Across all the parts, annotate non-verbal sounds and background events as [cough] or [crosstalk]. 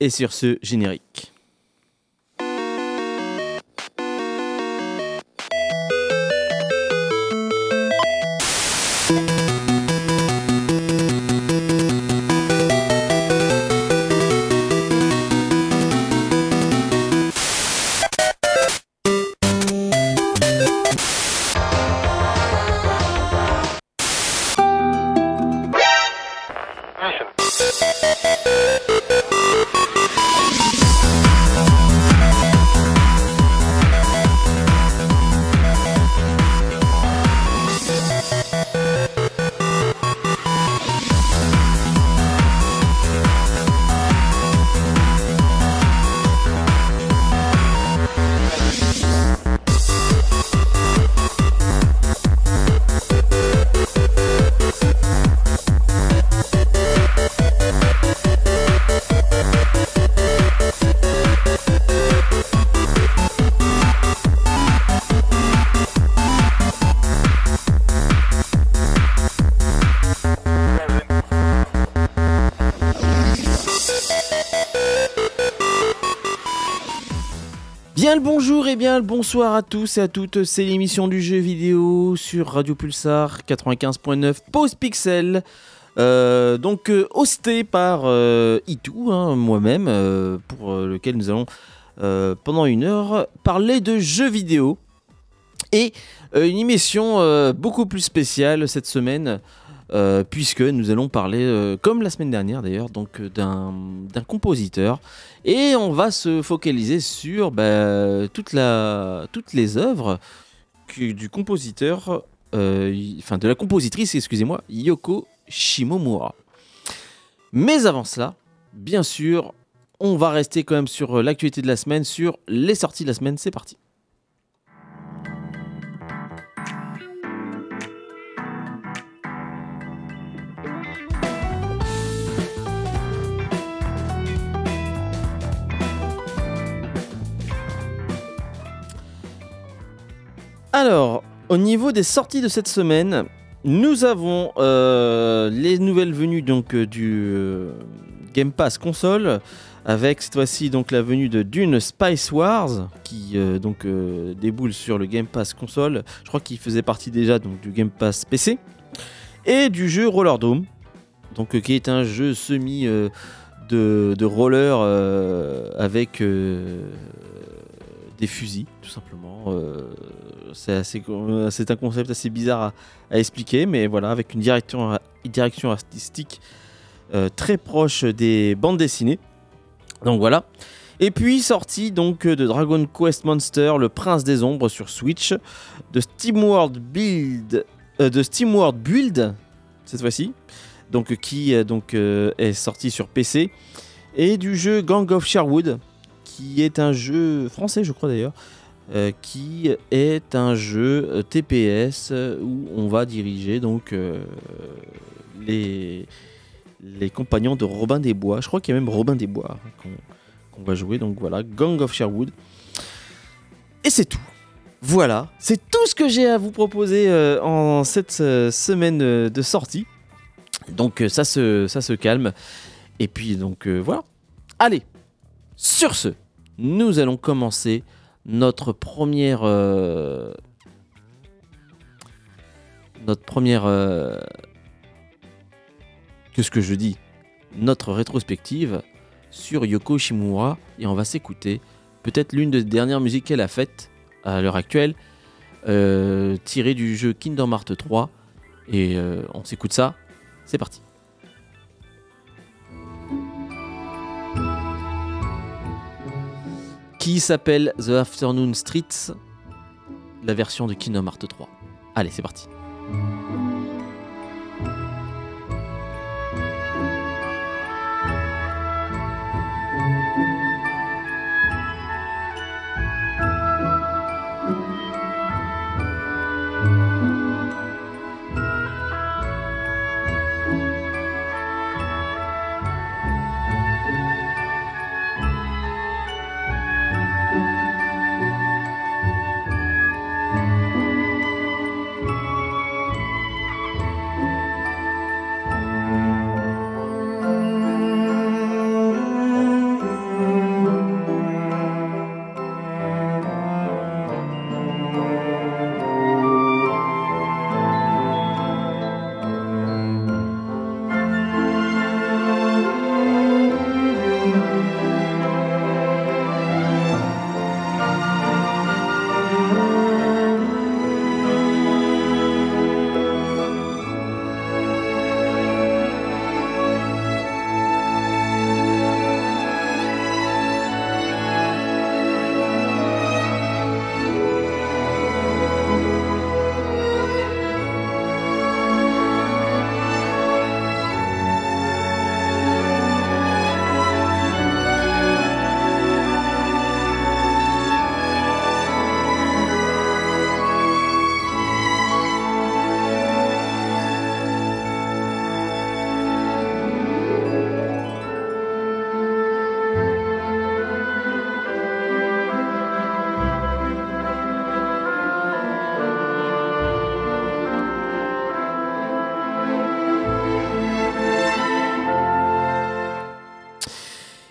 Et sur ce générique. Bonsoir à tous et à toutes, c'est l'émission du jeu vidéo sur Radio Pulsar 95.9 Pause Pixel. Euh, donc euh, hosté par euh, Itou, hein, moi-même, euh, pour lequel nous allons pendant une heure parler de jeux vidéo. Et une émission beaucoup plus spéciale cette semaine, euh, puisque nous allons parler, euh, comme la semaine dernière d'ailleurs, donc euh, d'un compositeur. Et on va se focaliser sur bah, toute la, toutes les œuvres que- du compositeur, enfin de la compositrice, excusez-moi, Yoko Shimomura. Mais avant cela, bien sûr, on va rester quand même sur l'actualité de la semaine, sur les sorties de la semaine. C'est parti. Alors, au niveau des sorties de cette semaine, nous avons euh, les nouvelles venues donc euh, du euh, Game Pass console avec cette fois-ci donc la venue de Dune Spice Wars qui donc déboule sur le Game Pass console. Je crois qu'il faisait partie déjà du Game Pass PC et du jeu Roller Dome donc qui est un jeu semi de, roller avec des fusils tout simplement. Euh, euh, c'est un concept assez bizarre à, expliquer, mais voilà, avec une direction, artistique euh, très proche des bandes dessinées. Donc voilà. Et puis sorti donc de Dragon Quest Monster, le Prince des Ombres sur Switch, de SteamWorld Build, euh, de SteamWorld Build cette fois-ci, donc qui est sorti sur PC, et du jeu Gang of Sherwood, qui est un jeu français, je crois d'ailleurs, euh, qui est un jeu TPS euh, où on va diriger donc euh, les, les compagnons de Robin des Bois. Je crois qu'il y a même Robin des Bois hein, qu'on va jouer. Donc voilà, Gang of Sherwood. Et c'est tout. Voilà, c'est tout ce que j'ai à vous proposer en cette semaine de sortie. Donc ça, se, ça se calme. Et puis donc voilà. Allez, sur ce, nous allons commencer notre première euh, notre première euh, qu'est-ce que je dis? Notre rétrospective sur Yoko Shimura et on va s'écouter peut-être l'une des dernières musiques qu'elle a faites à l'heure actuelle euh, tirée du jeu Kingdom Hearts 3 et on s'écoute ça. C'est parti qui s'appelle The Afternoon Streets, la version de Kingdom Hearts 3. Allez, c'est parti.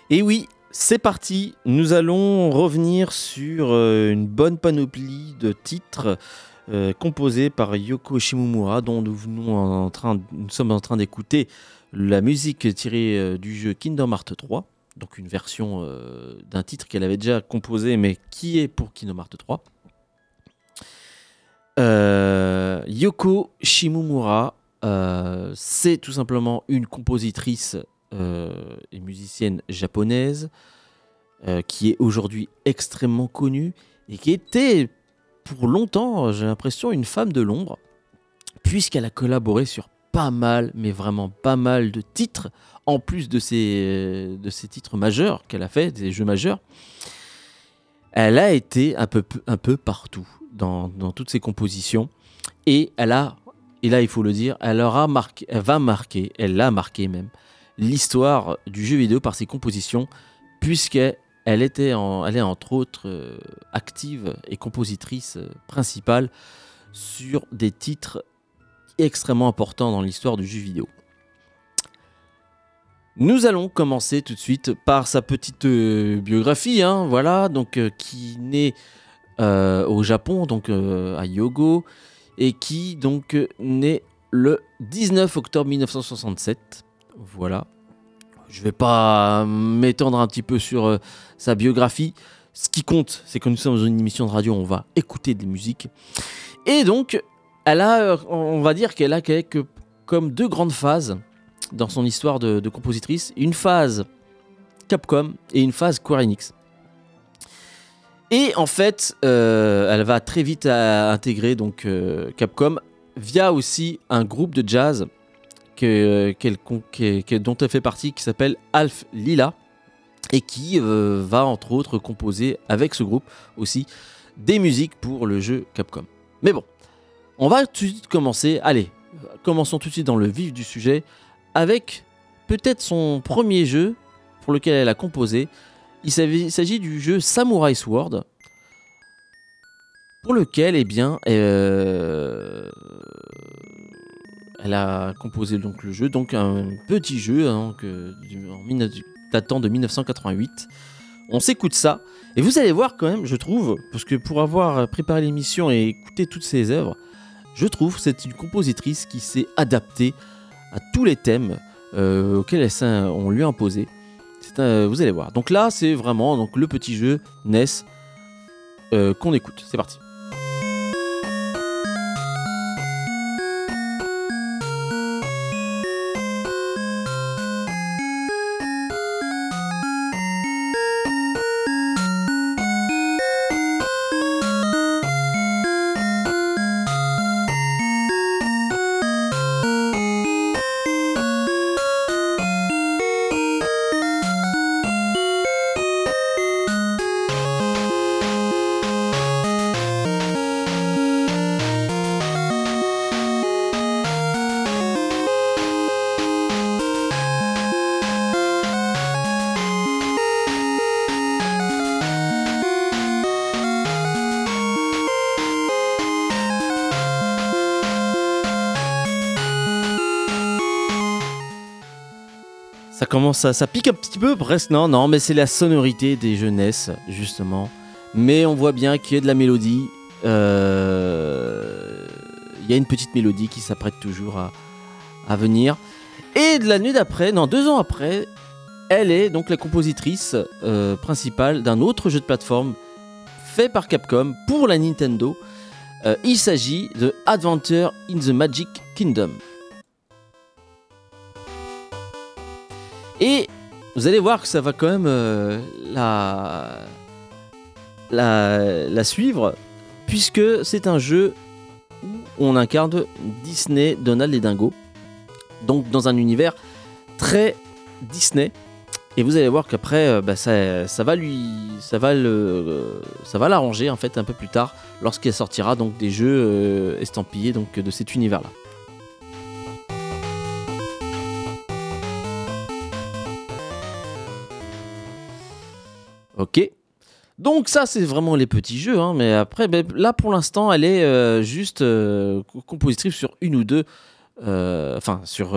Et oui, c'est parti, nous allons revenir sur euh, une bonne panoplie de titres euh, composés par Yoko Shimomura, dont nous, sommes en train d'écouter la musique tirée euh, du jeu Kingdom Hearts 3, donc une version d'un titre qu'elle avait déjà composé, mais qui est pour Kingdom Hearts 3. Yoko Shimomura, c'est tout simplement une compositrice et musicienne japonaise euh, qui est aujourd'hui extrêmement connue et qui était pour longtemps, j'ai l'impression, une femme de l'ombre, puisqu'elle a collaboré sur pas mal, mais vraiment pas mal de titres, en plus de ces, de ces titres majeurs qu'elle a fait, des jeux majeurs. Elle a été un peu, un peu partout dans, dans toutes ses compositions, et elle a, et là il faut le dire, elle aura marqué, elle va marquer, elle l'a marqué même, l'histoire du jeu vidéo par ses compositions, puisqu'elle était elle est entre autres euh, active et compositrice euh, principale sur des titres extrêmement importants dans l'histoire du jeu vidéo. Nous allons commencer tout de suite par sa petite euh, biographie, hein, voilà, donc qui naît au Japon, donc à Yogo, et qui donc naît le 19 octobre 1967 voilà. Je vais pas m'étendre un petit peu sur euh, sa biographie. Ce qui compte, c'est que nous sommes dans une émission de radio, on va écouter des musiques. Et donc, elle a, euh, on va dire qu'elle a quelques, comme deux grandes phases dans son histoire de, compositrice. Une phase Capcom et une phase Square. Et en fait, euh, elle va très vite intégrer donc Capcom via aussi un groupe de jazz dont elle fait partie, qui s'appelle Alf Lila, et qui euh, va entre autres composer avec ce groupe aussi des musiques pour le jeu Capcom. Mais bon, on va tout de suite commencer. Allez, commençons tout de suite dans le vif du sujet avec peut-être son premier jeu pour lequel elle a composé. Il s'agit du jeu Samurai Sword, pour lequel, eh bien, euh, elle a composé donc le jeu, donc un petit jeu hein, datant de 1988. On s'écoute ça, et vous allez voir quand même, je trouve, parce que pour avoir préparé l'émission et écouté toutes ses œuvres, je trouve que c'est une compositrice qui s'est adaptée à tous les thèmes euh, auxquels on lui a imposé. vous allez voir. Donc là, c'est vraiment donc, le petit jeu NES euh, qu'on écoute. C'est parti. Commence à, ça pique un petit peu, presque. Non, non, mais c'est la sonorité des jeunesses, justement. Mais on voit bien qu'il y a de la mélodie. Euh, il y a une petite mélodie qui s'apprête toujours à, venir. Et de l'année d'après, non, deux ans après, elle est donc la compositrice euh, principale d'un autre jeu de plateforme fait par Capcom pour la Nintendo. Euh, il s'agit de Adventure in the Magic Kingdom. Et vous allez voir que ça va quand même euh, la, suivre, puisque c'est un jeu où on incarne Disney, Donald et Dingo. Donc dans un univers très Disney. Et vous allez voir qu'après, euh, bah, ça, va lui, ça va l'arranger en fait un peu plus tard, lorsqu'il sortira donc des jeux euh, estampillés de cet univers-là. Ok. Donc ça, c'est vraiment les petits jeux. Hein, mais après, ben, là, pour l'instant, elle est euh, juste euh, compositrice sur une ou deux... Euh, enfin, sur,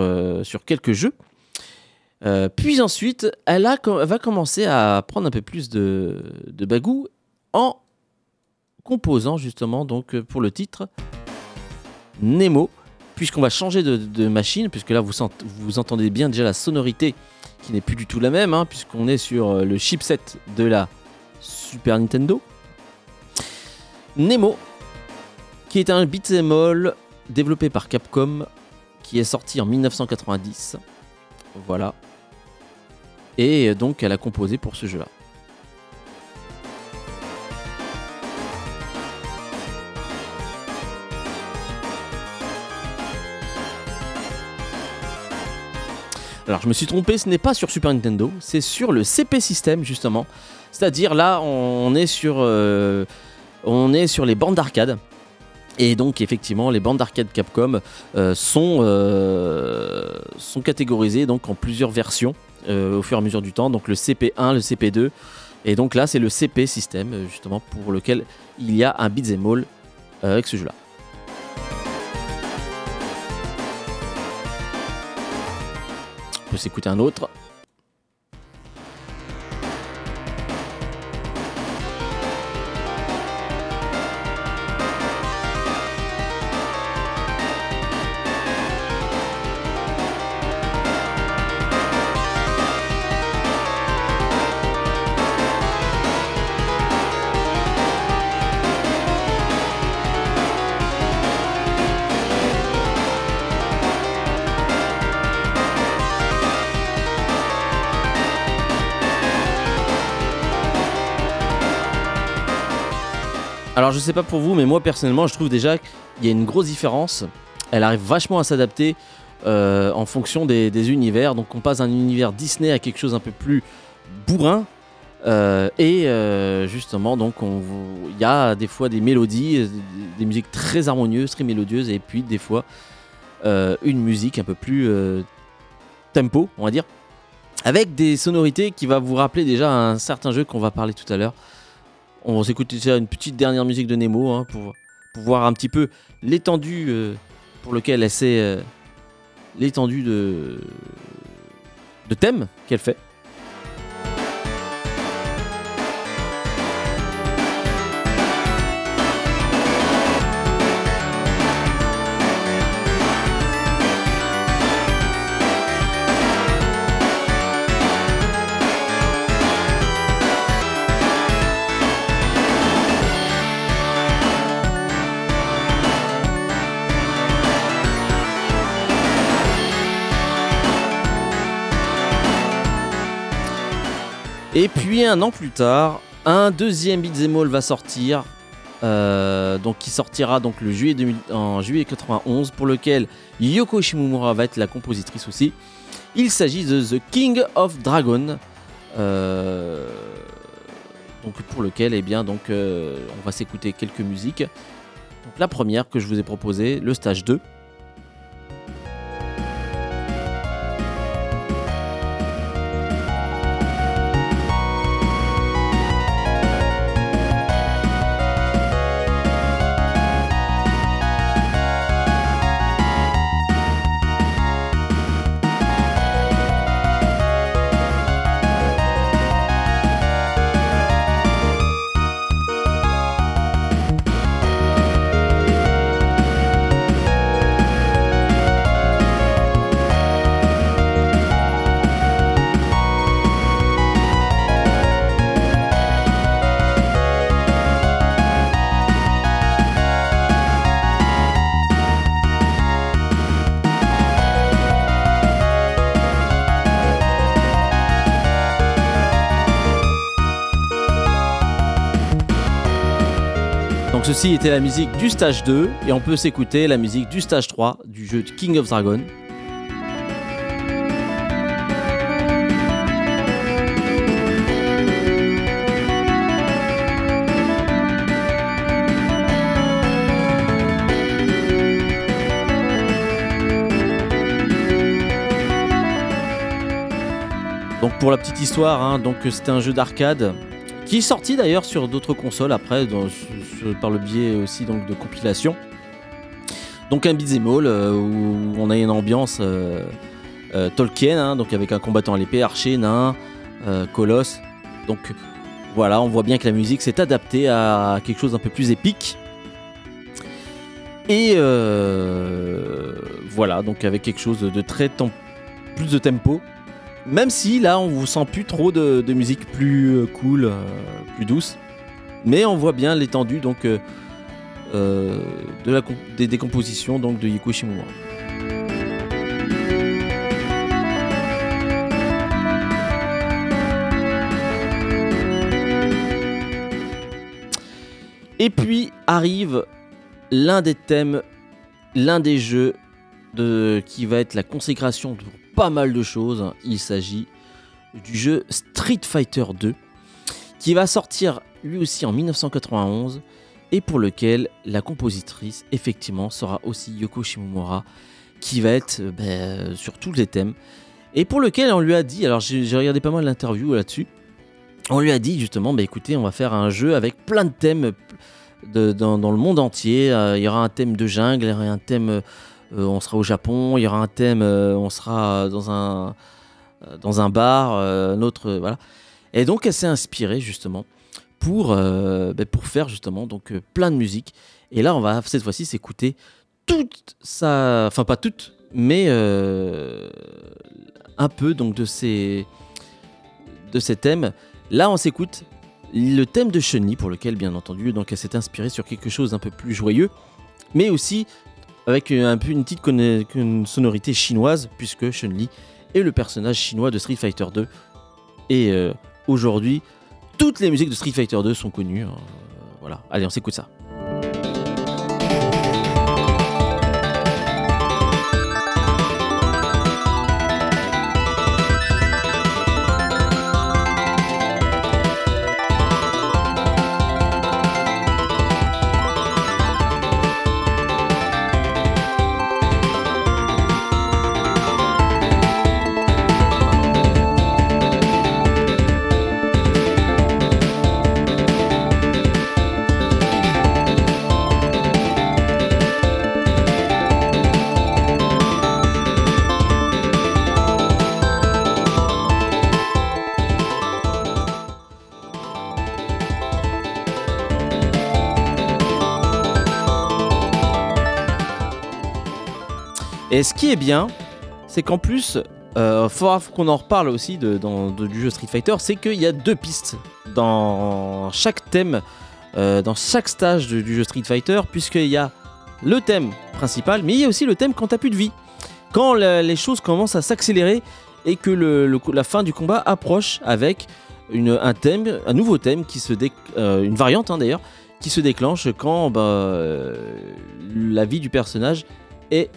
quelques jeux. Puis ensuite, elle, va commencer à prendre un peu plus de, de bagou en composant justement donc pour le titre Nemo, puisqu'on va changer de, machine, puisque là vous entendez bien déjà la sonorité qui n'est plus du tout la même, hein, puisqu'on est sur euh, le chipset de la Super Nintendo. Nemo, qui est un beat'em développé par Capcom, qui est sorti en 1990. Voilà. Et euh, donc elle a composé pour ce jeu-là. Alors je me suis trompé, ce n'est pas sur Super Nintendo, c'est sur le CP System justement. C'est-à-dire là, on est sur, euh, on est sur les bandes d'arcade. Et donc effectivement, les bandes d'arcade Capcom euh, sont, euh, sont catégorisées donc en plusieurs versions au fur et à mesure du temps. Donc le CP1, le CP2. Et donc là, c'est le CP System justement pour lequel il y a un beat'em all avec ce jeu-là. Peut s'écouter un autre. Alors je sais pas pour vous, mais moi personnellement, je trouve déjà qu'il y a une grosse différence. Elle arrive vachement à s'adapter euh, en fonction des, univers. Donc on passe d'un univers Disney à quelque chose un peu plus bourrin. Euh, et euh, justement, donc il y a des fois des mélodies, des, musiques très harmonieuses, très mélodieuses, et puis des fois une musique un peu plus tempo, on va dire, avec des sonorités qui va vous rappeler déjà un certain jeu qu'on va parler tout à l'heure. On va s'écouter déjà une petite dernière musique de Nemo hein, pour, voir un petit peu l'étendue euh, pour lequel elle s'est. euh, l'étendue de thème qu'elle fait. Et puis un an plus tard, un deuxième beat'em all va sortir, euh, donc qui sortira donc le juillet 2000 en juillet 91, pour lequel Yoko Shimomura va être la compositrice aussi. Il s'agit de The King of Dragon, euh, donc pour lequel eh bien donc euh, on va s'écouter quelques musiques. La première que je vous ai proposée, le stage 2. La musique du stage 2 et on peut s'écouter la musique du stage 3 du jeu King of Dragon. Donc pour la petite histoire, hein, c'était un jeu d'arcade qui est sorti d'ailleurs sur d'autres consoles après, par le biais aussi donc de compilation. Donc un beat'em euh, où on a une ambiance euh, euh, Tolkien, hein, donc avec un combattant à l'épée, archer, nain, colosse. Donc voilà, on voit bien que la musique s'est adaptée à quelque chose d'un peu plus épique. Et voilà, donc avec quelque chose de très plus de tempo. Même si là, on vous sent plus trop de, musique plus euh, cool, euh, plus douce. Mais on voit bien l'étendue donc euh, de la des, des compositions donc de Yoko Shimomura. Et puis arrive l'un des thèmes, l'un des jeux qui va être la consécration de pas mal de choses. Il s'agit du jeu Street Fighter 2 qui va sortir lui aussi en 1991 et pour lequel la compositrice effectivement sera aussi Yoko Shimomura qui va être euh, ben, sur tous les thèmes et pour lequel on lui a dit, alors j'ai regardé pas mal d'interviews là-dessus, on lui a dit justement, bah écoutez, on va faire un jeu avec plein de thèmes de- dans, le monde entier. Euh, il y aura un thème de jungle, il y aura un thème, euh, on sera au Japon, il y aura un thème, euh, on sera dans un, euh, dans un bar, euh, un autre, euh, voilà. Et donc elle s'est inspirée justement pour, euh, bah, pour faire justement donc euh, plein de musique. Et là, on va cette fois-ci s'écouter toute sa, enfin pas toute, mais euh, un peu donc de ces, de thèmes. Là, on s'écoute le thème de Chun-Li, pour lequel, bien entendu, donc elle s'est inspirée sur quelque chose d'un peu plus joyeux, mais aussi avec un peu une petite sonorité chinoise, puisque Chun-Li est le personnage chinois de Street Fighter 2. Et euh, aujourd'hui, toutes les musiques de Street Fighter 2 sont connues. hein. voilà, allez, on s'écoute ça. Bien, c'est qu'en plus, euh, faudra qu'on en reparle aussi de, dans, du jeu Street Fighter, c'est qu'il y a deux pistes dans chaque thème, euh, dans chaque stage du jeu Street Fighter, puisqu'il y a le thème principal, mais il y a aussi le thème quand t'as plus de vie. Quand les choses commencent à s'accélérer et que la fin du combat approche avec un thème, un nouveau thème qui se dé- euh, une variante hein, d'ailleurs, qui se déclenche quand bah, euh, la vie du personnage est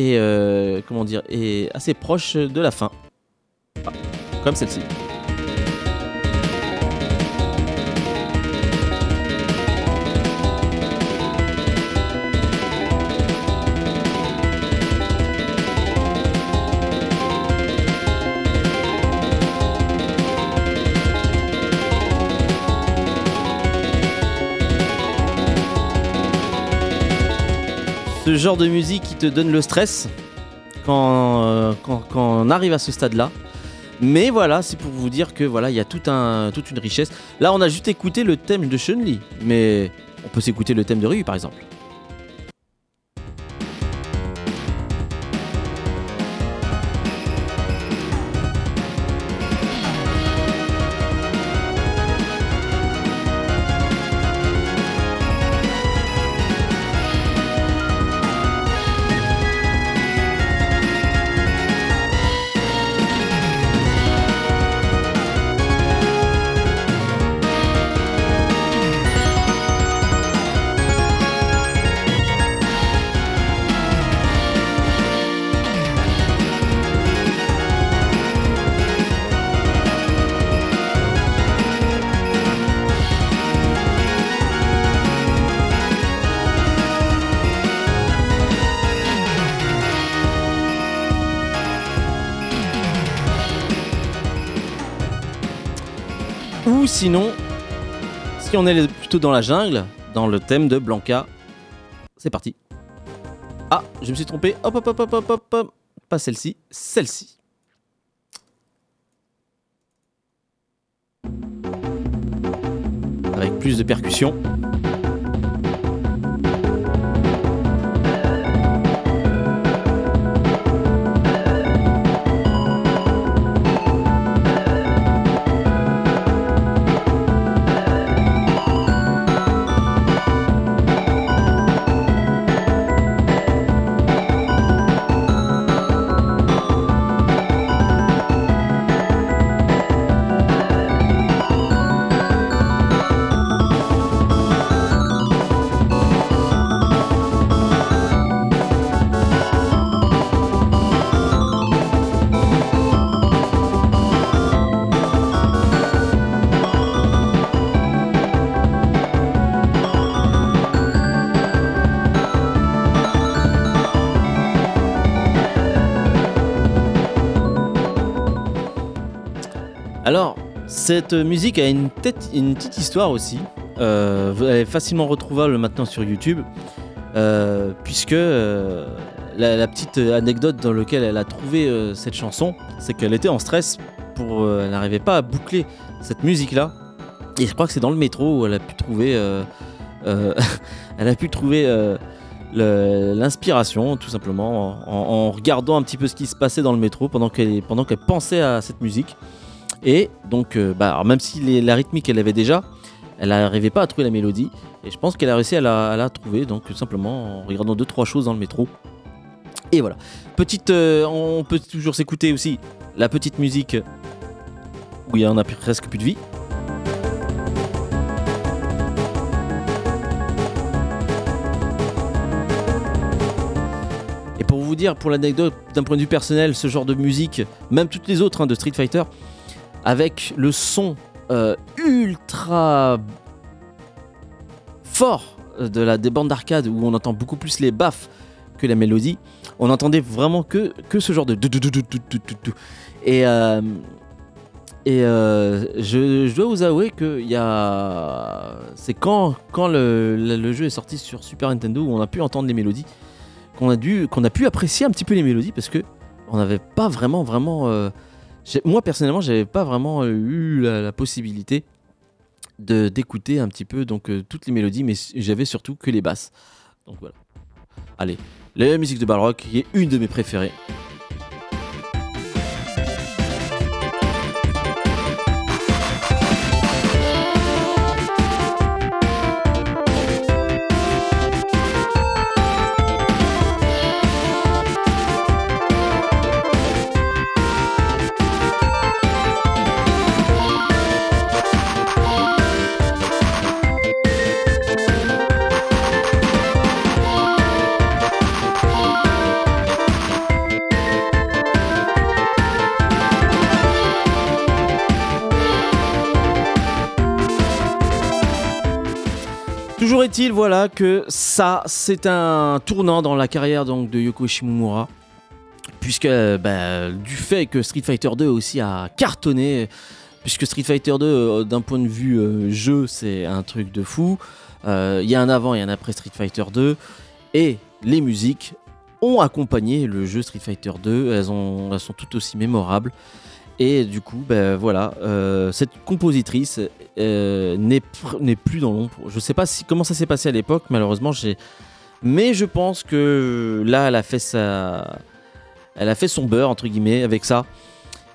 et euh, comment dire est assez proche de la fin. Comme celle-ci. Genre de musique qui te donne le stress quand, euh, quand, quand on arrive à ce stade-là. Mais voilà, c'est pour vous dire que voilà, il y a tout un, toute une richesse. Là, on a juste écouté le thème de Chun-Li, mais on peut s'écouter le thème de Ryu par exemple. On est plutôt dans la jungle, dans le thème de Blanca, c'est parti. Ah, je me suis trompé. Hop, hop, hop, hop, hop, hop, pas celle-ci, celle-ci. Avec plus de percussions. Cette musique a une, petite histoire aussi. Euh, elle est facilement retrouvable maintenant sur YouTube. euh, puisque euh, la, petite anecdote dans laquelle elle a trouvé cette chanson, c'est qu'elle était en stress pour. elle n'arrivait pas à boucler cette musique-là. Et je crois que c'est dans le métro où elle a pu trouver. [laughs] elle a pu trouver. l'inspiration tout simplement en, regardant un petit peu ce qui se passait dans le métro pendant qu'elle pensait à cette musique et donc, euh, bah, même si la rythmique elle avait déjà, elle n'arrivait pas à trouver la mélodie. Et je pense qu'elle a réussi à la, trouver, donc simplement en regardant deux trois choses dans le métro. Et voilà. Petite, euh, on peut toujours s'écouter aussi la petite musique où il y en a presque plus de vie. Et pour vous dire, pour l'anecdote, d'un point de vue personnel, ce genre de musique, même toutes les autres hein, de Street Fighter, avec le son euh, ultra fort de la, des bandes d'arcade où on entend beaucoup plus les baffes que la mélodie, on entendait vraiment que, que ce genre de. Et, euh, et euh, je, je dois vous avouer que y a. C'est quand, quand le, le- le jeu est sorti sur Super Nintendo où on a pu entendre les mélodies, qu'on a, dû, qu'on a pu apprécier un petit peu les mélodies parce que on n'avait pas vraiment, vraiment. Moi personnellement, j'avais pas vraiment euh, eu la, possibilité d'écouter un petit peu donc euh, toutes les mélodies, mais j'avais surtout que les basses. Donc voilà. Allez, la musique de Balrog qui est une de mes préférées. Est-il, voilà, que ça, c'est un tournant dans la carrière donc, de Yoko Shimomura. Puisque, bah, du fait que Street Fighter 2 aussi a cartonné, puisque Street Fighter 2, euh, d'un point de vue euh, jeu, c'est un truc de fou. Euh, Il y a un avant et un après Street Fighter 2. Et les musiques ont accompagné le jeu Street Fighter 2. Elles, elles sont toutes aussi mémorables. Et du coup, ben voilà, euh, cette compositrice euh, n'est plus dans l'ombre. Je sais pas comment ça s'est passé à l'époque, malheureusement. Mais je pense que là, elle a fait sa, elle a fait son beurre entre guillemets avec ça.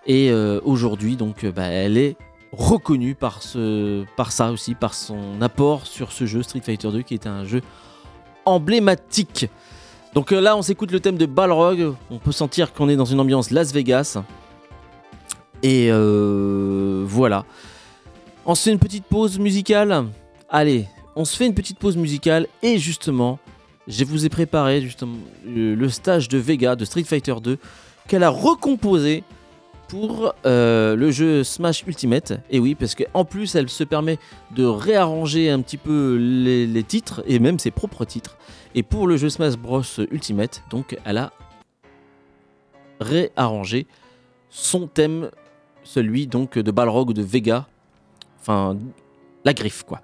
Et euh, aujourd'hui, donc, bah, elle est reconnue par ce, par ça aussi, par son apport sur ce jeu Street Fighter 2, qui est un jeu emblématique. Donc là, on s'écoute le thème de Balrog. On peut sentir qu'on est dans une ambiance Las Vegas. Et euh, voilà. On se fait une petite pause musicale. Allez, on se fait une petite pause musicale. Et justement, je vous ai préparé justement le stage de Vega de Street Fighter 2 qu'elle a recomposé pour euh, le jeu Smash Ultimate. Et oui, parce qu'en plus, elle se permet de réarranger un petit peu les titres et même ses propres titres. Et pour le jeu Smash Bros Ultimate, donc elle a réarrangé son thème, celui donc de Balrog ou de Vega. Enfin, la griffe quoi.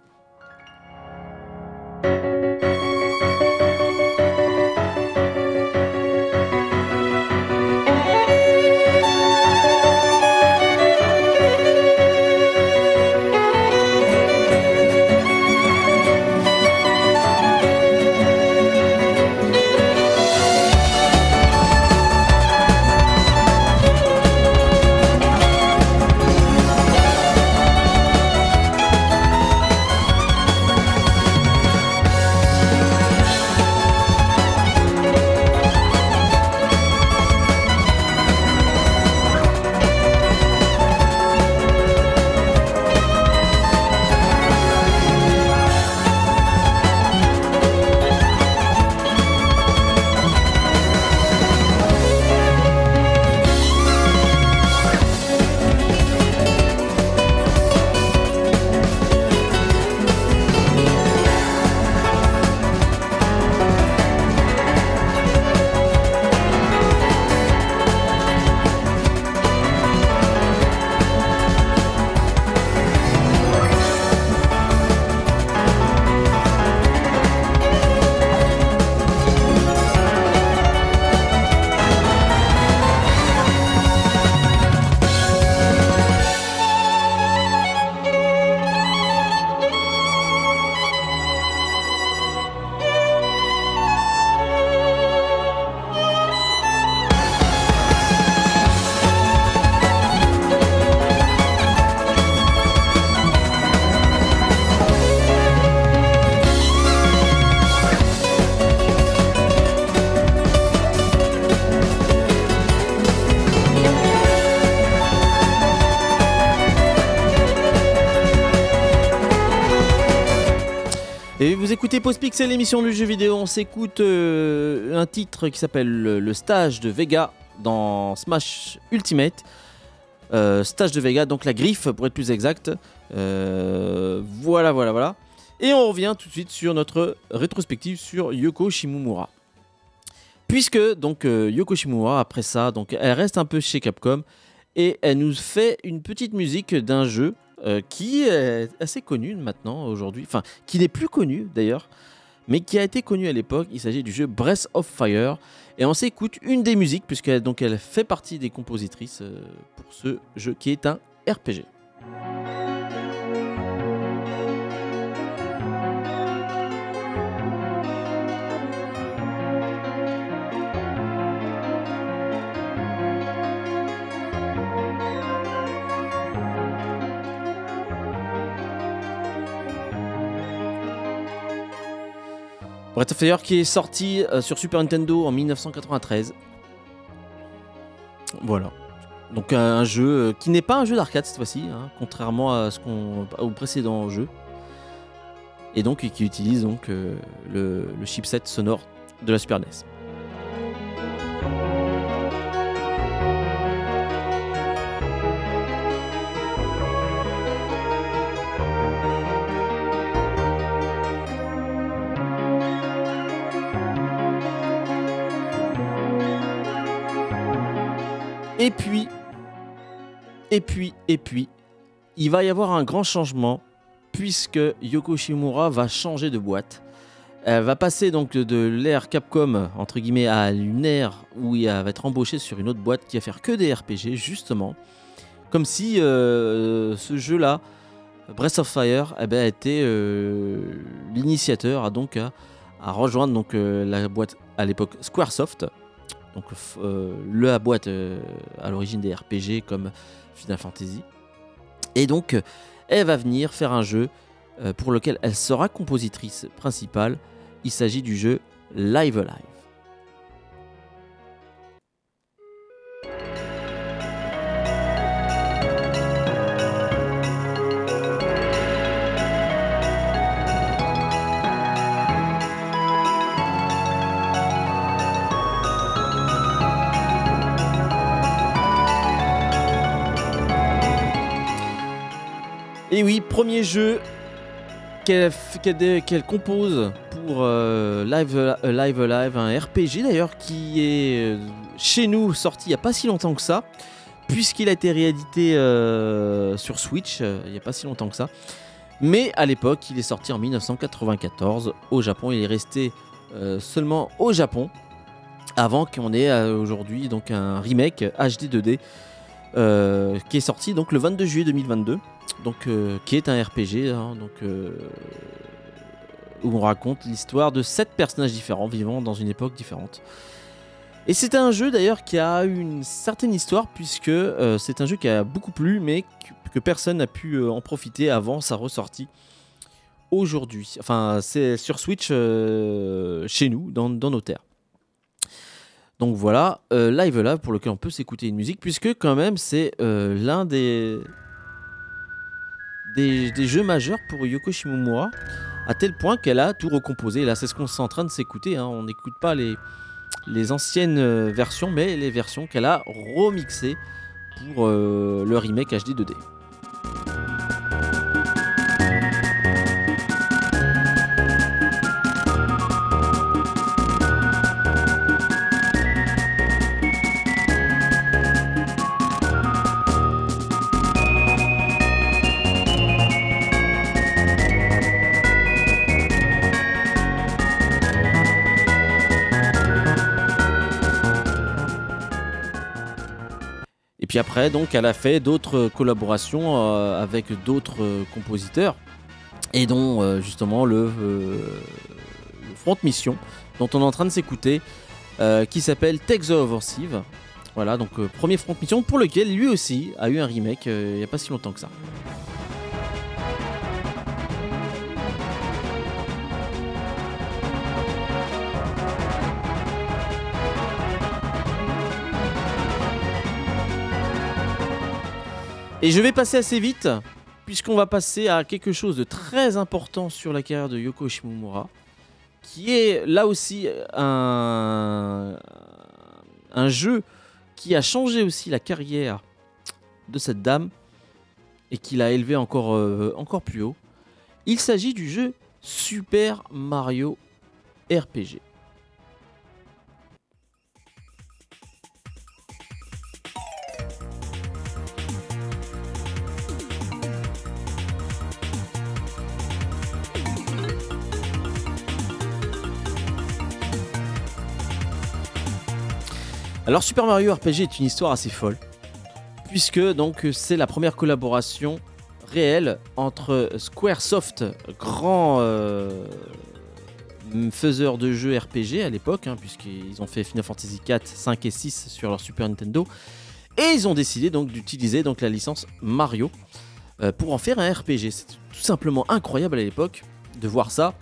Écoutez Postpixel, l'émission du jeu vidéo. On s'écoute euh, un titre qui s'appelle Le stage de Vega dans Smash Ultimate. Euh, stage de Vega, donc la griffe pour être plus exact. Euh, voilà, voilà, voilà. Et on revient tout de suite sur notre rétrospective sur Yoko Shimomura. Puisque donc Yoko Shimomura, après ça, donc elle reste un peu chez Capcom et elle nous fait une petite musique d'un jeu euh, qui est assez connu maintenant aujourd'hui, enfin qui n'est plus connu d'ailleurs, mais qui a été connu à l'époque. Il s'agit du jeu Breath of Fire. Et on s'écoute une des musiques, puisqu'elle donc elle fait partie des compositrices euh, pour ce jeu qui est un RPG. Breath of Fire qui est sorti euh, sur Super Nintendo en 1993. Voilà. Donc un jeu euh, qui n'est pas un jeu d'arcade cette fois-ci, hein, contrairement à ce qu'on au précédent jeu. Et donc qui utilise donc euh, le, le chipset sonore de la Super NES. Et puis, il va y avoir un grand changement puisque Yoko Shimura va changer de boîte. Elle va passer donc de l'ère Capcom entre guillemets à une ère où il va être embauché sur une autre boîte qui va faire que des RPG justement, comme si euh, ce jeu-là, Breath of Fire, eh ben, était euh, l'initiateur à donc à, rejoindre donc euh, la boîte à l'époque SquareSoft donc la boîte à l'origine des RPG comme Final Fantasy. Et donc, elle va venir faire un jeu euh, pour lequel elle sera compositrice principale. Il s'agit du jeu Live Alive. Et oui, premier jeu qu'elle compose pour euh, Live, euh, Live Live, un RPG d'ailleurs qui est euh, chez nous sorti il n'y a pas si longtemps que ça, puisqu'il a été réédité sur Switch il n'y a pas si longtemps que ça. Mais à l'époque, il est sorti en 1994 au Japon. Il est resté seulement au Japon avant qu'on ait aujourd'hui donc un remake HD 2D qui est sorti donc le 22 juillet 2022 donc euh, qui est un RPG, hein, donc euh, où on raconte l'histoire de sept personnages différents vivant dans une époque différente. Et c'est un jeu d'ailleurs qui a une certaine histoire puisque euh, c'est un jeu qui a beaucoup plu mais que, personne n'a pu en profiter avant sa ressortie aujourd'hui. Enfin, c'est sur Switch chez nous, dans, nos terres. Donc voilà, Live Live pour lequel on peut s'écouter une musique puisque quand même c'est l'un des des, jeux majeurs pour Yoko Shimomura, à tel point qu'elle a tout recomposé. Là, c'est ce qu'on est en train de s'écouter. Hein. On n'écoute pas les, anciennes euh, versions, mais les versions qu'elle a remixées pour euh, le remake HD 2D. Puis après, donc, elle a fait d'autres collaborations euh, avec d'autres euh, compositeurs, et dont euh, justement le, Front Mission, dont on est en train de s'écouter, qui s'appelle Take the Offensive. Voilà, donc premier Front Mission pour lequel lui aussi a eu un remake il n'y a pas si longtemps que ça. Et je vais passer assez vite, puisqu'on va passer à quelque chose de très important sur la carrière de Yoko Shimomura, qui est là aussi un, jeu qui a changé aussi la carrière de cette dame et qui l'a élevé encore, euh, encore plus haut. Il s'agit du jeu Super Mario RPG. Alors Super Mario RPG est une histoire assez folle, puisque donc c'est la première collaboration réelle entre Squaresoft, grand euh, faiseur de jeux RPG à l'époque, hein, puisqu'ils ont fait Final Fantasy 4, 5 et 6 sur leur Super Nintendo, et ils ont décidé donc d'utiliser donc la licence Mario euh, pour en faire un RPG. C'est tout simplement incroyable à l'époque de voir ça.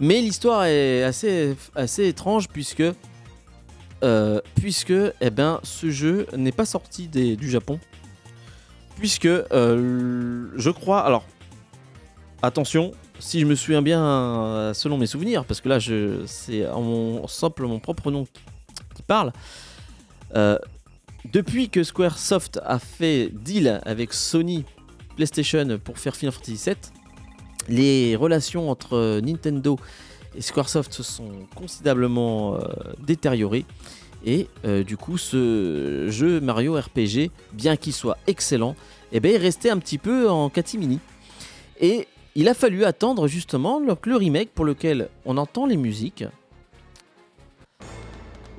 Mais l'histoire est assez, assez étrange puisque euh, puisque eh ben, ce jeu n'est pas sorti des, du Japon. Puisque euh, je crois. Alors, attention, si je me souviens bien euh, selon mes souvenirs, parce que là c'est en mon, simple mon propre nom qui, parle. depuis que Squaresoft a fait deal avec Sony PlayStation pour faire Final Fantasy VII, les relations entre Nintendo et Squaresoft se sont considérablement euh, détériorés. Et euh, du coup, ce jeu Mario RPG, bien qu'il soit excellent, eh ben, est resté un petit peu en catimini. Et il a fallu attendre justement le, le remake pour lequel on entend les musiques.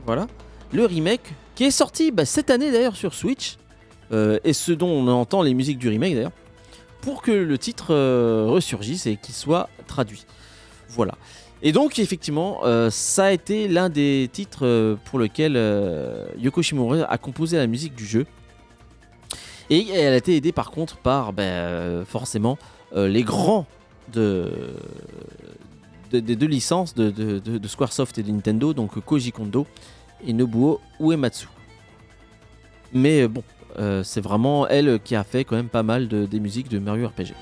Voilà. Le remake qui est sorti bah, cette année d'ailleurs sur Switch. Euh, et ce dont on entend les musiques du remake d'ailleurs. Pour que le titre ressurgisse et qu'il soit traduit. Voilà. Et donc, effectivement, euh, ça a été l'un des titres euh, pour lequel euh, Yoko a composé la musique du jeu. Et elle a été aidée par contre par ben, forcément les grands de, des deux licences de, de, Squaresoft et de Nintendo, donc Koji Kondo et Nobuo Uematsu. Mais bon, c'est vraiment elle qui a fait quand même pas mal des musiques de Mario RPG.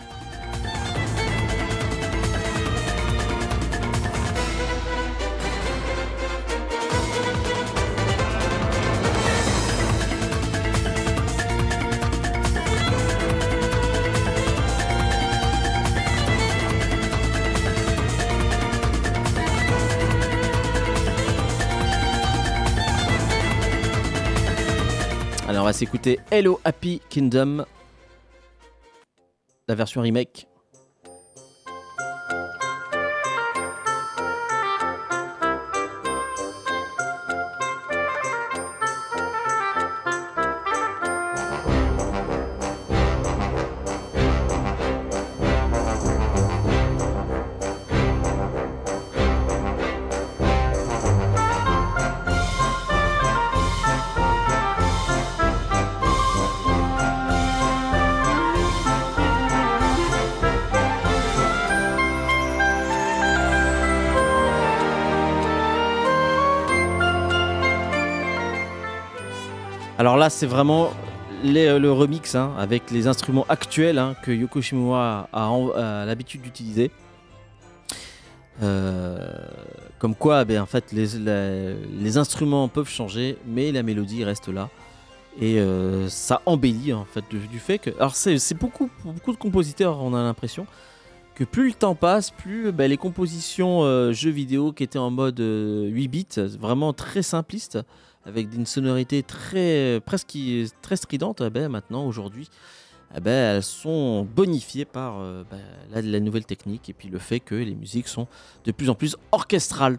Va s'écouter Hello Happy Kingdom, la version remake. Alors là, c'est vraiment euh, le remix hein, avec les instruments actuels hein, que Yoko Shimura a, l'habitude d'utiliser. Euh, comme quoi, ben, en fait, les, instruments peuvent changer, mais la mélodie reste là. Et euh, ça embellit en fait du, fait que. Alors, c'est beaucoup, beaucoup de compositeurs, on a l'impression que plus le temps passe, plus ben, les compositions jeux vidéo qui étaient en mode 8 bits, vraiment très simplistes, avec une sonorité très presque très stridente, eh ben, maintenant aujourd'hui, eh ben, elles sont bonifiées par euh, ben, la, nouvelle technique et puis le fait que les musiques sont de plus en plus orchestrales.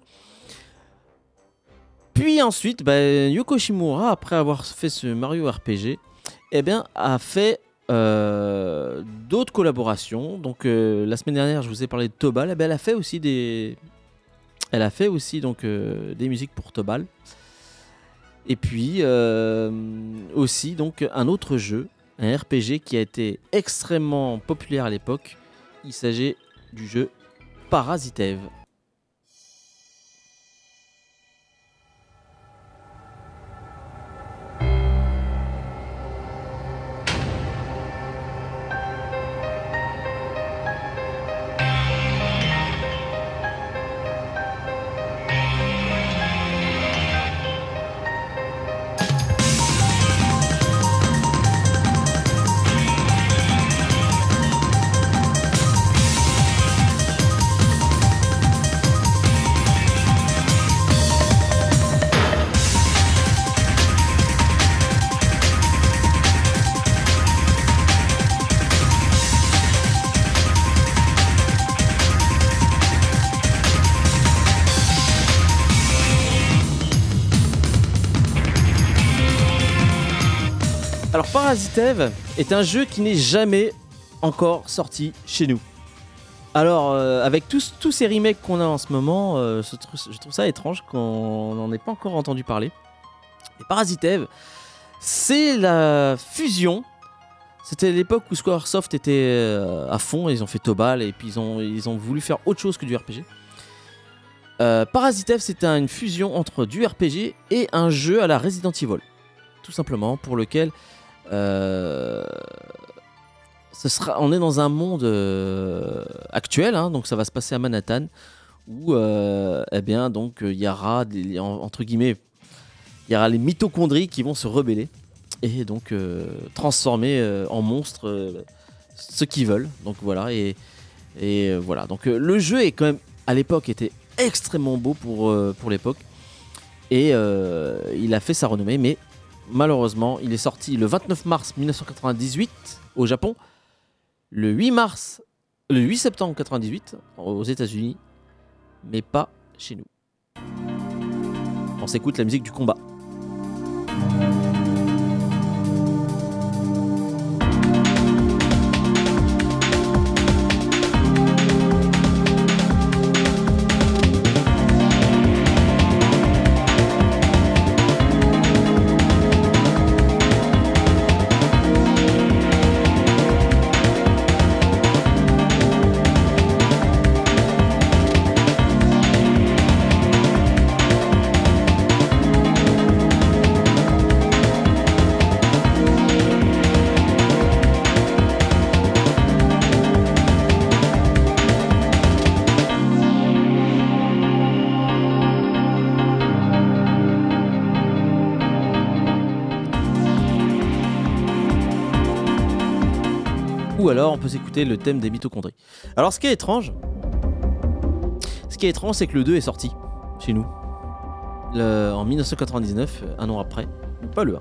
Puis ensuite, ben, Yoko Shimura, après avoir fait ce Mario RPG, eh bien, a fait euh, d'autres collaborations. Donc euh, la semaine dernière, je vous ai parlé de Tobal. Eh ben, elle a fait aussi des, elle a fait aussi donc des musiques pour Tobal. Et puis euh, aussi donc un autre jeu, un RPG qui a été extrêmement populaire à l'époque. Il s'agit du jeu Parasitev. Parasite Eve est un jeu qui n'est jamais encore sorti chez nous. Alors euh, avec tous, tous ces remakes qu'on a en ce moment, euh, je, trouve, ça étrange qu'on n'en ait pas encore entendu parler. Et Parasite Eve, c'est la fusion. C'était l'époque où Squaresoft était euh, à fond, ils ont fait Tobal et puis ils ont, ils ont voulu faire autre chose que du RPG. Parasite Eve, c'est une fusion entre du RPG et un jeu à la Resident Evil. Tout simplement, pour lequel sera, on est dans un monde euh, actuel, hein, donc ça va se passer à Manhattan, où euh, eh bien, donc il y aura entre guillemets, il y aura les mitochondries qui vont se rebeller et donc euh, transformer euh, en monstres euh, ce qu'ils veulent. Donc voilà et, euh, voilà. Donc euh, le jeu est quand même à l'époque était extrêmement beau pour euh, l'époque et euh, il a fait sa renommée, mais malheureusement il est sorti le 29 mars 1998 au Japon, le 8 mars, le 8 septembre 98 aux États-Unis, mais pas chez nous. On s'écoute la musique du combat. Le thème des mitochondries. Alors ce qui est étrange, ce qui est étrange, c'est que le 2 est sorti chez nous en 1999, un an après, pas le 1.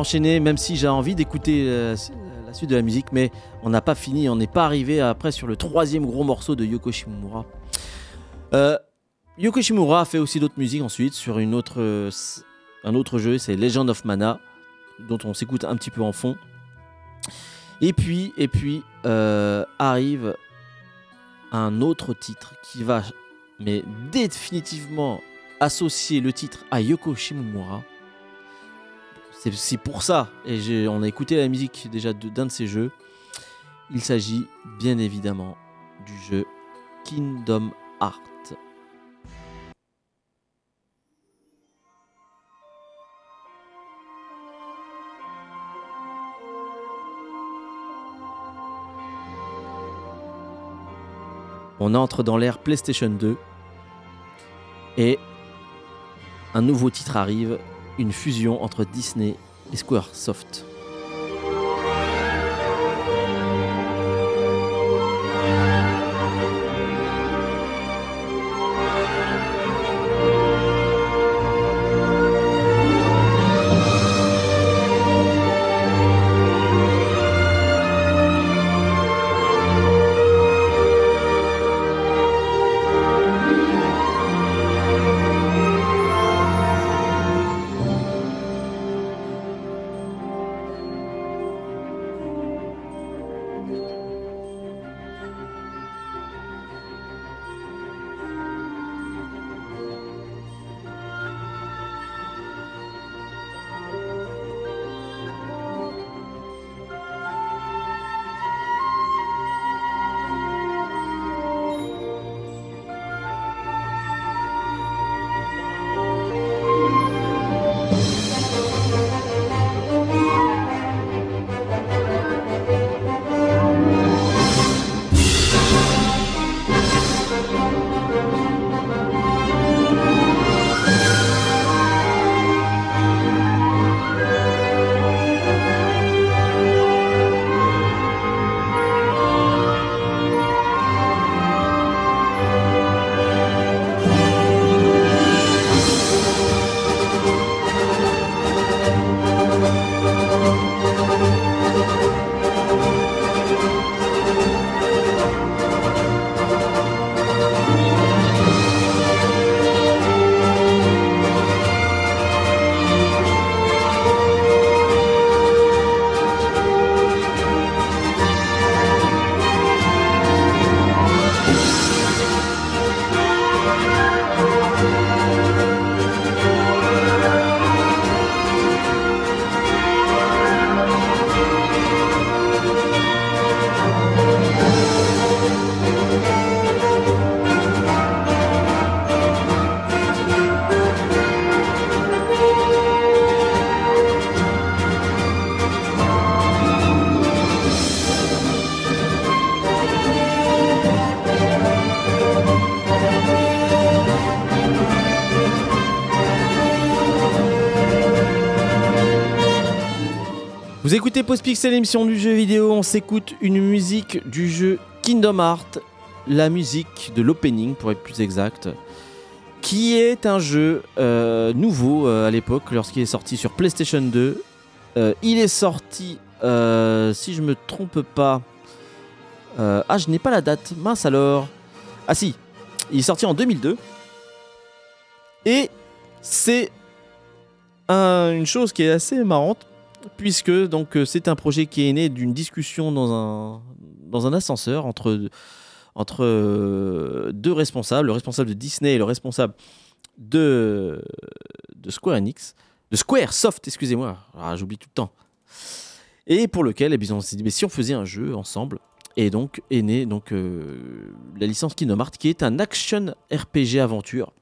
Enchaîner, même si j'ai envie d'écouter euh, la suite de la musique, mais on n'a pas fini, on n'est pas arrivé après sur le troisième gros morceau de Yoko Shimomura. Euh, Yoko Shimomura a fait aussi d'autres musiques ensuite sur une autre, euh, un autre jeu, c'est Legend of Mana, dont on s'écoute un petit peu en fond. Et puis, et puis euh, arrive un autre titre qui va, mais définitivement associer le titre à Yoko Shimomura. C'est pour ça, et on a écouté la musique déjà d'un de ces jeux. Il s'agit bien évidemment du jeu Kingdom Hearts. On entre dans l'ère PlayStation 2 et un nouveau titre arrive, une fusion entre Disney et Squaresoft. Vous écoutez Postpixel, l'émission du jeu vidéo. On s'écoute une musique du jeu Kingdom Hearts, la musique de l'opening pour être plus exact, qui est un jeu euh, nouveau euh, à l'époque lorsqu'il est sorti sur PlayStation 2. Euh, il est sorti, si je me trompe pas, ah je n'ai pas la date, mince alors. Ah si, il est sorti en 2002. Et c'est une chose qui est assez marrante puisque donc euh, c'est un projet qui est né d'une discussion dans un, dans un ascenseur entre, entre euh, deux responsables, le responsable de Disney et le responsable de, de Square Enix, de Square Soft, excusez-moi, ah, j'oublie tout le temps. Et pour lequel eh bien, on dit, mais si on faisait un jeu ensemble, donc est né donc, euh, la licence Kingdom Hearts, qui est un action RPG aventure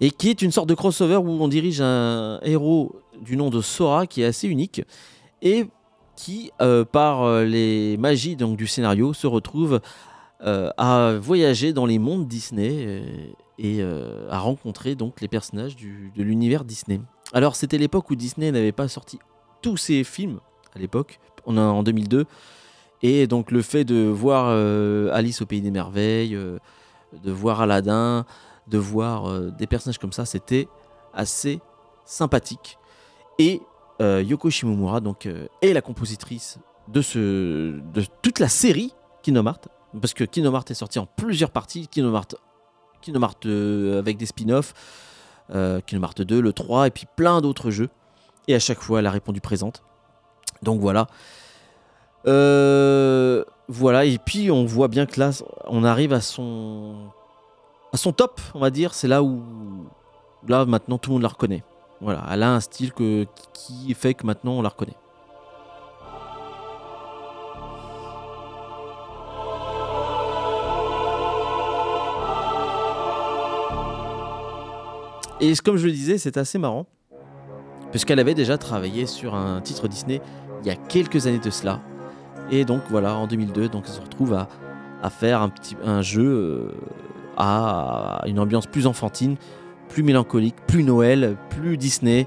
et qui est une sorte de crossover où on dirige un héros du nom de Sora qui est assez unique et qui, euh, par euh, les magies donc, du scénario, se retrouve euh, à voyager dans les mondes Disney et à rencontrer donc les personnages de l'univers Disney. Alors c'était l'époque où Disney n'avait pas sorti tous ses films à l'époque, en 2002, et donc le fait de voir Alice au pays des merveilles, de voir Aladdin, de voir euh, des personnages comme ça, c'était assez sympathique. Et euh, Yoko Shimomura donc, euh, est la compositrice de, ce, de toute la série Kingdom Hearts, parce que Kingdom Hearts est sorti en plusieurs parties, Kingdom avec des spin-offs, Kingdom Hearts 2, le 3, et puis plein d'autres jeux. Et à chaque fois, elle a répondu présente. Donc voilà. voilà, et puis on voit bien que là, on arrive à son son top, on va dire, c'est là où là maintenant tout le monde la reconnaît. Voilà, elle a un style que, qui fait que maintenant on la reconnaît. Et comme je le disais, c'est assez marrant, puisqu'elle avait déjà travaillé sur un titre Disney il y a quelques années de cela. Et donc voilà, en 2002, donc elle se retrouve à, à faire un, petit, un jeu euh, à une ambiance plus enfantine, plus mélancolique, plus Noël, plus Disney,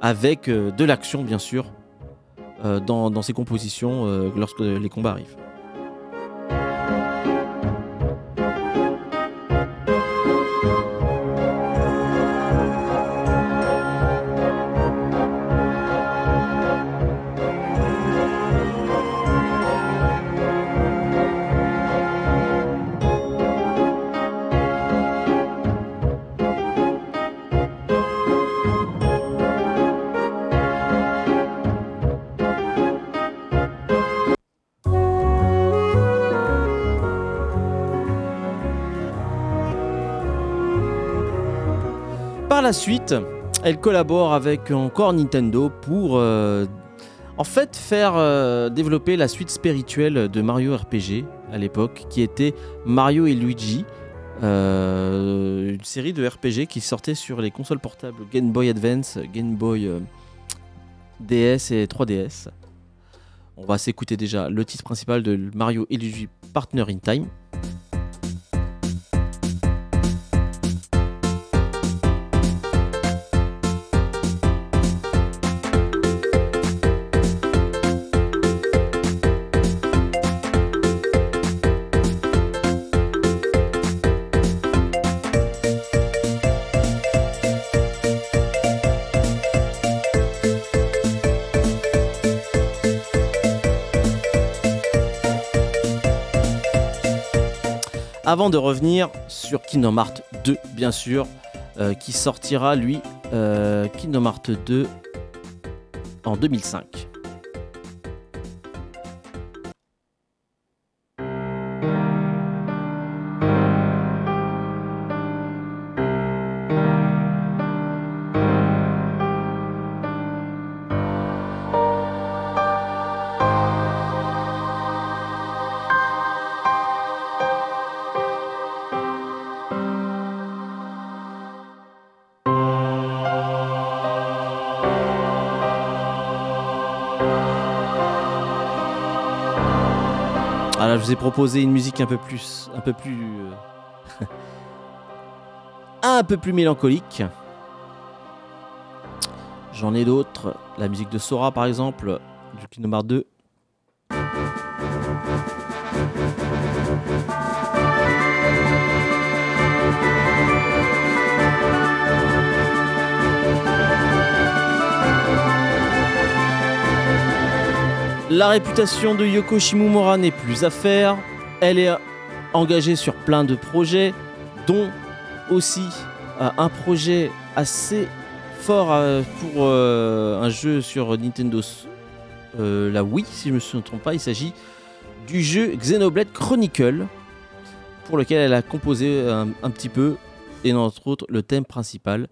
avec euh, de l'action bien sûr euh, dans, ses compositions euh, lorsque les combats arrivent. Suite, elle collabore avec encore Nintendo pour euh, en fait faire euh, développer la suite spirituelle de Mario RPG à l'époque, qui était Mario et Luigi, euh, une série de RPG qui sortait sur les consoles portables Game Boy Advance, Game Boy DS et 3DS. On va s'écouter déjà le titre principal de Mario et Luigi Partner in Time. Avant de revenir sur Kingdom Hearts 2, bien sûr, euh, qui sortira lui euh, Kingdom Hearts 2 en 2005. Ai proposé une musique un peu plus, un peu plus, euh, [laughs] un peu plus mélancolique. J'en ai d'autres. La musique de Sora, par exemple, du Kingdom Hearts 2. La réputation de Yoko Shimomura n'est plus à faire. Elle est engagée sur plein de projets, dont aussi euh, un projet assez fort euh, pour euh, un jeu sur Nintendo la Wii, si je me souviens pas. Il s'agit du jeu Xenoblade Chronicle, pour lequel elle a composé un, un petit peu, et entre autres le thème principal,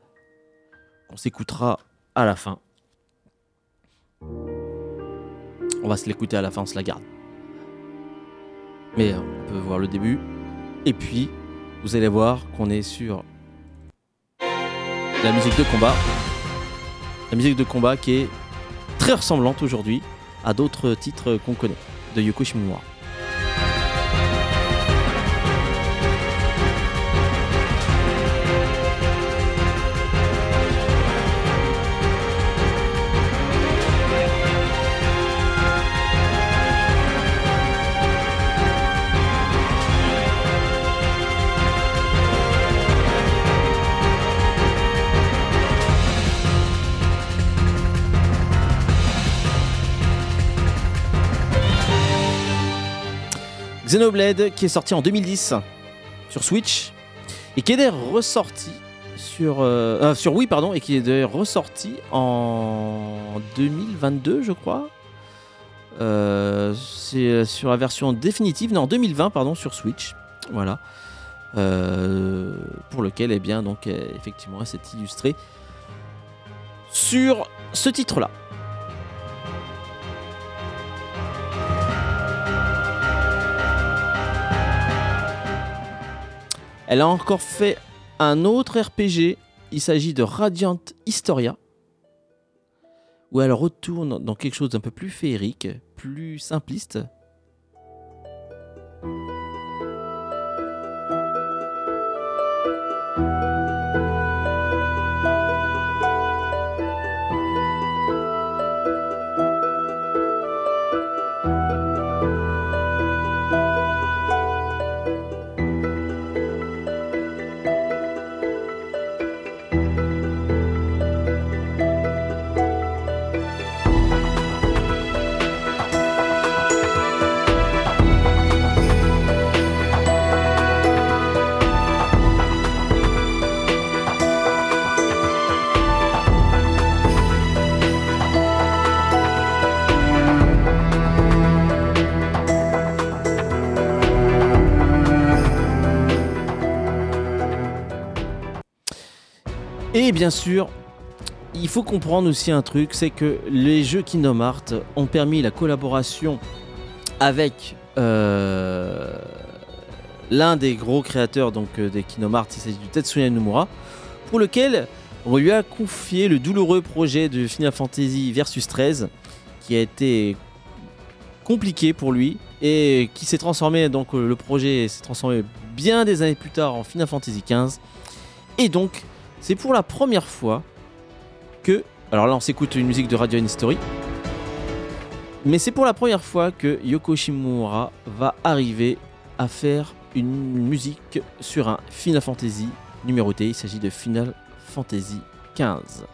qu'on s'écoutera à la fin. On va se l'écouter à la fin, on se la garde. Mais on peut voir le début. Et puis, vous allez voir qu'on est sur la musique de combat. La musique de combat qui est très ressemblante aujourd'hui à d'autres titres qu'on connaît de Yoko. Xenoblade qui est sorti en 2010 sur Switch et qui est d'ailleurs ressorti sur, euh, euh, sur Wii pardon et qui est d'ailleurs ressorti en 2022 je crois. Euh, c'est sur la version définitive, non en 2020 pardon sur Switch, voilà. pour lequel eh bien donc effectivement c'est illustré sur ce titre là. Elle a encore fait un autre RPG. Il s'agit de Radiant Historia. Où elle retourne dans quelque chose d'un peu plus féerique, plus simpliste. Et bien sûr, il faut comprendre aussi un truc, c'est que les jeux Kingdom Hearts ont permis la collaboration avec euh, l'un des gros créateurs donc, euh, des Kingdom Hearts, il s'agit du Tetsuya Nomura, pour lequel on lui a confié le douloureux projet de Final Fantasy Versus 13, qui a été compliqué pour lui et qui s'est transformé, donc euh, le projet s'est transformé bien des années plus tard en Final Fantasy 15. Et donc, c'est pour la première fois que. Alors là, on s'écoute une musique de Radio History. Mais c'est pour la première fois que Yoko Shimura va arriver à faire une musique sur un Final Fantasy numéroté. Il s'agit de Final Fantasy XV.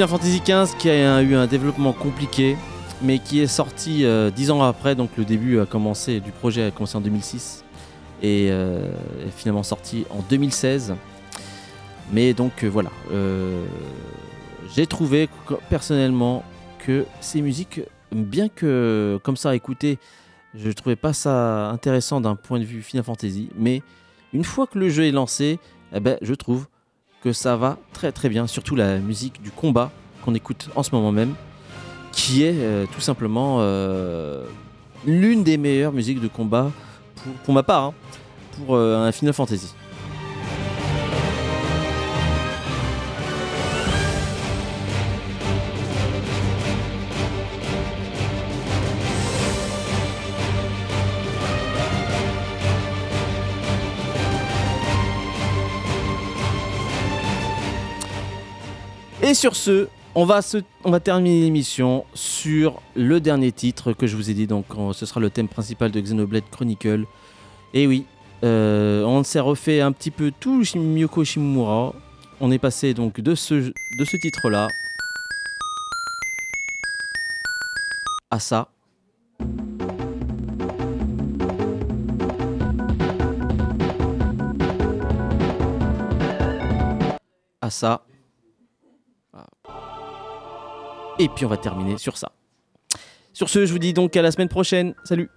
Final Fantasy XV qui a eu un développement compliqué, mais qui est sorti euh, dix ans après. Donc le début a commencé, du projet a commencé en 2006 et euh, est finalement sorti en 2016. Mais donc euh, voilà, j'ai trouvé personnellement que ces musiques, bien que comme ça à écouter, je trouvais pas ça intéressant d'un point de vue Final Fantasy, mais une fois que le jeu est lancé, eh ben, je trouve que ça va très très bien, surtout la musique du combat qu'on écoute en ce moment même, qui est euh, tout simplement euh, l'une des meilleures musiques de combat pour, ma part, hein, pour euh, un Final Fantasy. Et sur ce, on va, terminer l'émission sur le dernier titre que je vous ai dit. Donc, ce sera le thème principal de Xenoblade Chronicle. Et oui, euh, on s'est refait un petit peu tout Miyoko Shimura. On est passé donc de ce, de ce titre-là à ça. À ça. Et puis on va terminer sur ça. Sur ce, je vous dis donc à la semaine prochaine. Salut